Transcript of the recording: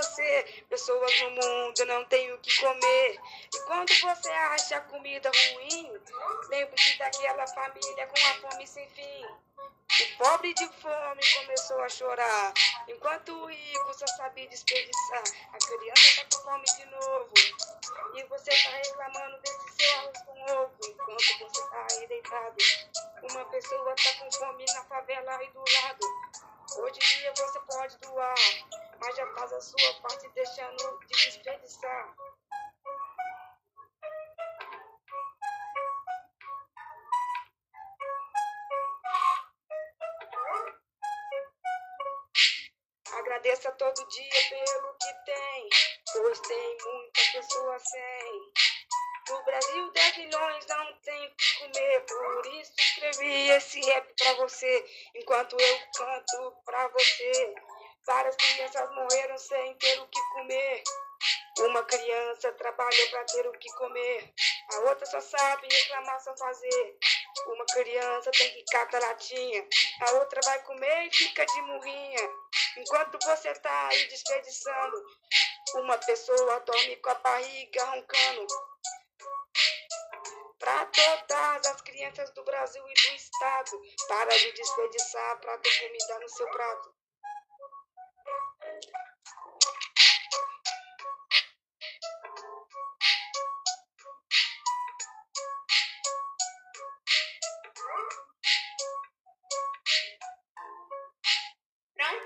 você. Pessoas no mundo não têm o que comer. E quando você acha a comida ruim, lembre-se daquela família com a fome sem fim. O pobre de fome começou a chorar, enquanto o rico só sabia desperdiçar. A criança tá com fome de novo, e você tá reclamando desse seu arroz com ovo, enquanto você tá aí deitado. Uma pessoa tá com fome na favela aí do lado. Hoje em dia você pode doar, mas já faz a sua parte deixando de desperdiçar. Agradeça todo dia pelo que tem, pois tem muita pessoa sem. No Brasil, 10 milhões não tem o que comer, por isso escrevi esse rap pra você, enquanto eu canto pra você. Várias crianças morreram sem ter o que comer. Uma criança trabalha para ter o que comer, a outra só sabe reclamar só fazer. Uma criança tem que catar latinha, a outra vai comer e fica de murrinha. Enquanto você tá aí desperdiçando, uma pessoa dorme com a barriga roncando. Para todas as crianças do Brasil e do Estado, para de desperdiçar para ter comida no seu prato.